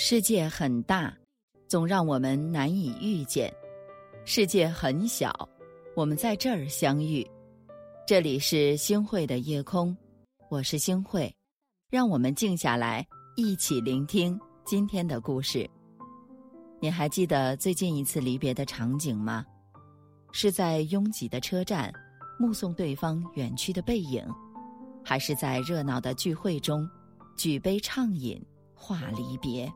世界很大，总让我们难以遇见；世界很小，我们在这儿相遇。这里是星汇的夜空，我是星汇，让我们静下来，一起聆听今天的故事。你还记得最近一次离别的场景吗？是在拥挤的车站，目送对方远去的背影，还是在热闹的聚会中，举杯畅饮，话离别？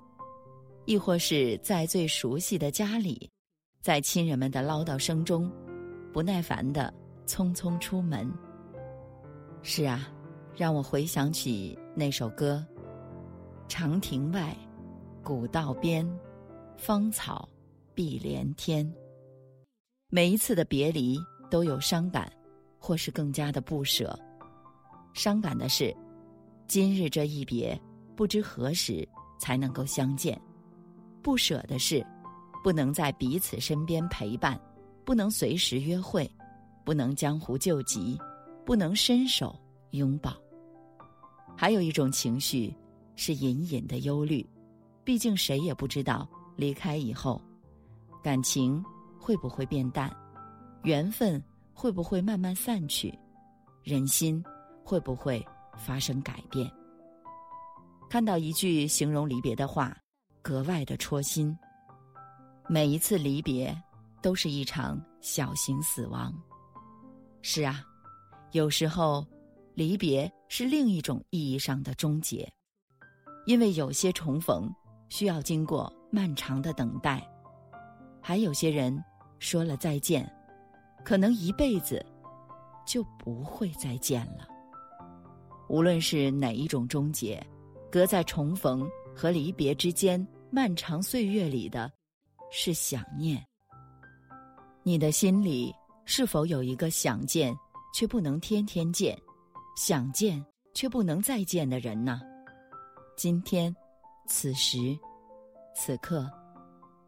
亦或是在最熟悉的家里，在亲人们的唠叨声中，不耐烦的匆匆出门。是啊，让我回想起那首歌：“长亭外，古道边，芳草碧连天。”每一次的别离都有伤感，或是更加的不舍。伤感的是，今日这一别，不知何时才能够相见。不舍的是，不能在彼此身边陪伴，不能随时约会，不能江湖救急，不能伸手拥抱。还有一种情绪是隐隐的忧虑，毕竟谁也不知道离开以后，感情会不会变淡，缘分会不会慢慢散去，人心会不会发生改变。看到一句形容离别的话。格外的戳心。每一次离别，都是一场小型死亡。是啊，有时候，离别是另一种意义上的终结，因为有些重逢需要经过漫长的等待，还有些人说了再见，可能一辈子就不会再见了。无论是哪一种终结，隔在重逢。和离别之间，漫长岁月里的，是想念。你的心里是否有一个想见却不能天天见，想见却不能再见的人呢？今天，此时，此刻，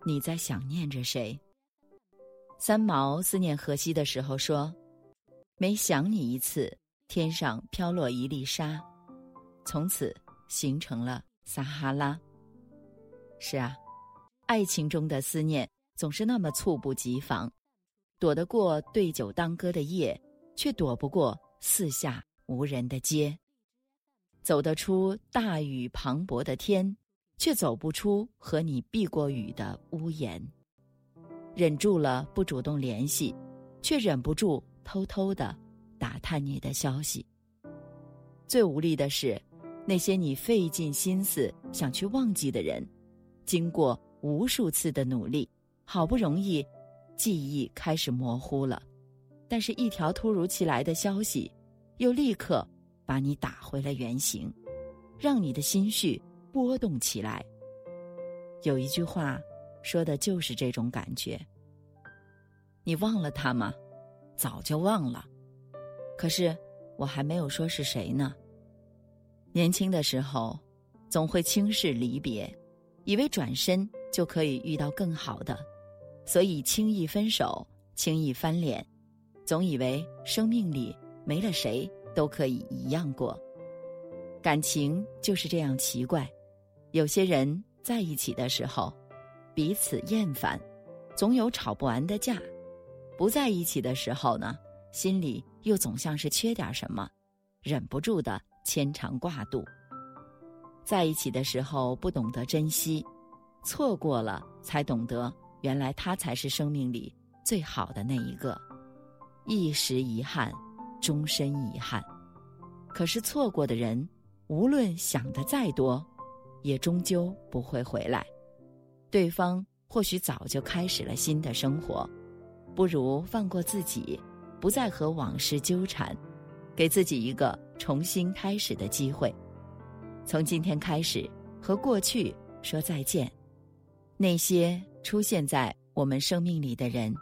你在想念着谁？三毛思念荷西的时候说：“每想你一次，天上飘落一粒沙，从此形成了。”撒哈拉。是啊，爱情中的思念总是那么猝不及防，躲得过对酒当歌的夜，却躲不过四下无人的街；走得出大雨磅礴的天，却走不出和你避过雨的屋檐。忍住了不主动联系，却忍不住偷偷的打探你的消息。最无力的是。那些你费尽心思想去忘记的人，经过无数次的努力，好不容易，记忆开始模糊了，但是，一条突如其来的消息，又立刻把你打回了原形，让你的心绪波动起来。有一句话，说的就是这种感觉。你忘了他吗？早就忘了，可是我还没有说是谁呢。年轻的时候，总会轻视离别，以为转身就可以遇到更好的，所以轻易分手，轻易翻脸，总以为生命里没了谁都可以一样过。感情就是这样奇怪，有些人在一起的时候，彼此厌烦，总有吵不完的架；不在一起的时候呢，心里又总像是缺点什么，忍不住的。牵肠挂肚，在一起的时候不懂得珍惜，错过了才懂得，原来他才是生命里最好的那一个。一时遗憾，终身遗憾。可是错过的人，无论想的再多，也终究不会回来。对方或许早就开始了新的生活，不如放过自己，不再和往事纠缠。给自己一个重新开始的机会，从今天开始和过去说再见。那些出现在我们生命里的人，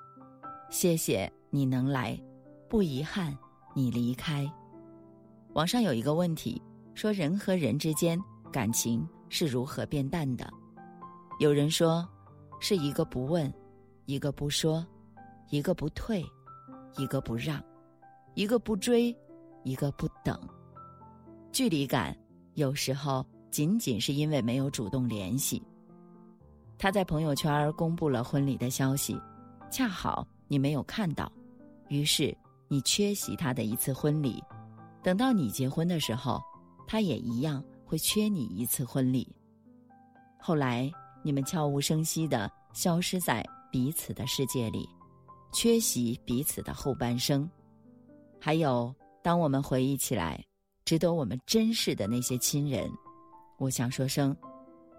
谢谢你能来，不遗憾你离开。网上有一个问题，说人和人之间感情是如何变淡的？有人说，是一个不问，一个不说，一个不退，一个不让，一个不追。一个不等，距离感有时候仅仅是因为没有主动联系，他在朋友圈公布了婚礼的消息，恰好你没有看到，于是你缺席他的一次婚礼。等到你结婚的时候，他也一样会缺你一次婚礼。后来你们悄无声息的消失在彼此的世界里，缺席彼此的后半生。还有，当我们回忆起来，值得我们珍视的那些亲人，我想说声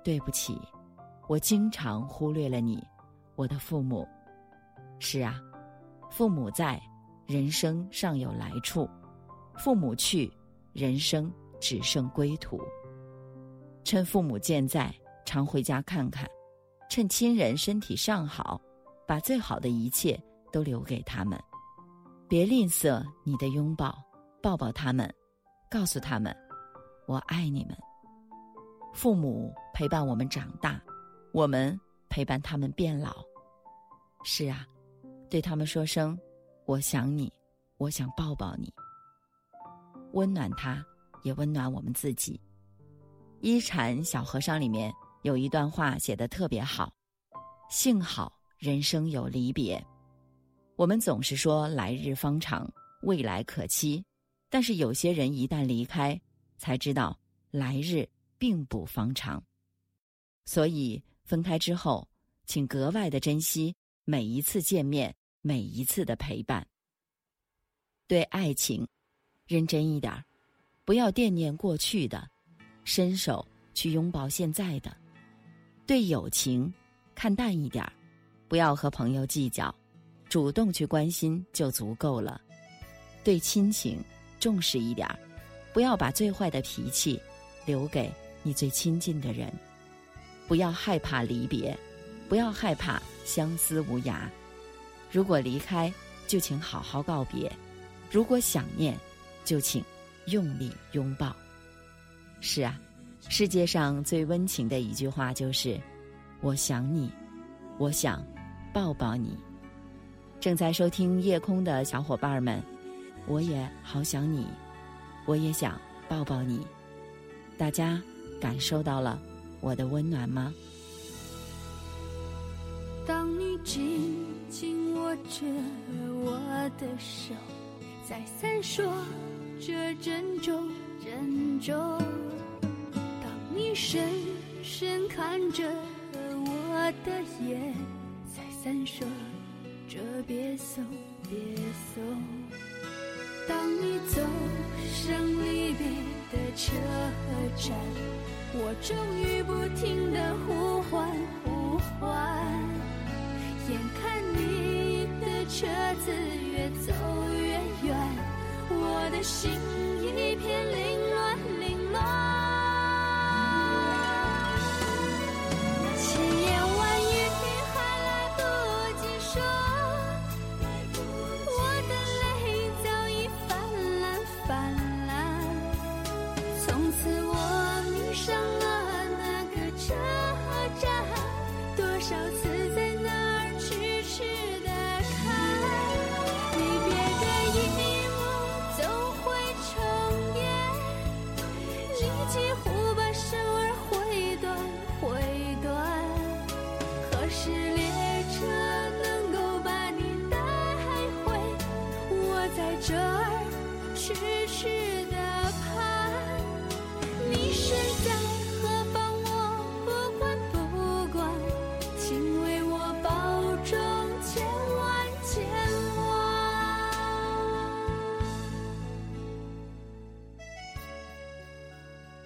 对不起。我经常忽略了你，我的父母。是啊，父母在，人生尚有来处；父母去，人生只剩归途。趁父母健在，常回家看看；趁亲人身体尚好，把最好的一切都留给他们。别吝啬你的拥抱，抱抱他们，告诉他们：“我爱你们。”父母陪伴我们长大。我们陪伴他们变老，是啊，对他们说声“我想你，我想抱抱你”，温暖他，也温暖我们自己。一禅小和尚里面有一段话写的特别好：“幸好人生有离别。”我们总是说来日方长，未来可期，但是有些人一旦离开，才知道来日并不方长。所以。分开之后，请格外的珍惜每一次见面，每一次的陪伴。对爱情，认真一点儿，不要惦念过去的，伸手去拥抱现在的。对友情，看淡一点儿，不要和朋友计较，主动去关心就足够了。对亲情，重视一点儿，不要把最坏的脾气留给你最亲近的人。不要害怕离别，不要害怕相思无涯。如果离开，就请好好告别；如果想念，就请用力拥抱。是啊，世界上最温情的一句话就是“我想你，我想抱抱你”。正在收听夜空的小伙伴们，我也好想你，我也想抱抱你。大家感受到了。我的温暖吗？当你紧紧握着我的手，在闪烁着珍重珍重。当你深深看着我的眼，在闪烁着别送别送。你走上离别的车站。我终于不停的呼唤呼唤，眼看你的车子越走越远，我的心少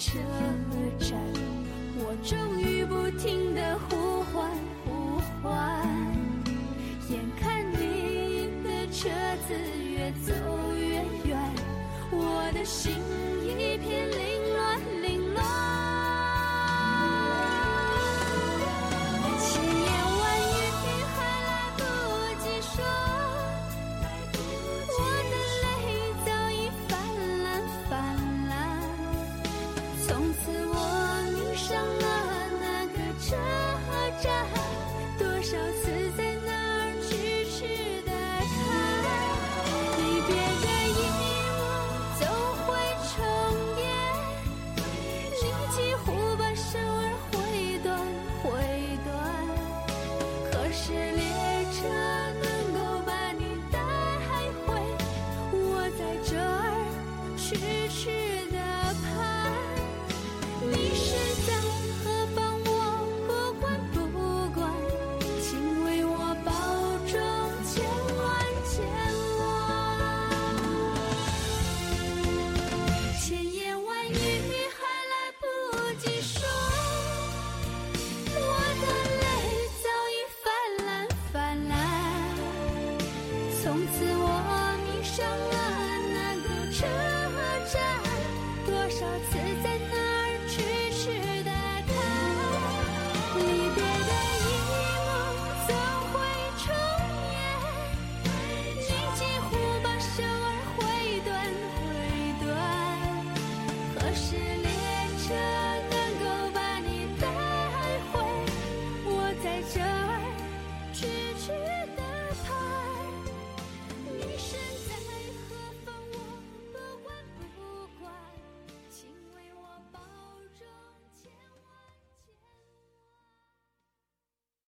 车站。我终于不停的呼唤呼唤，眼看你的车子越走越远，我的心从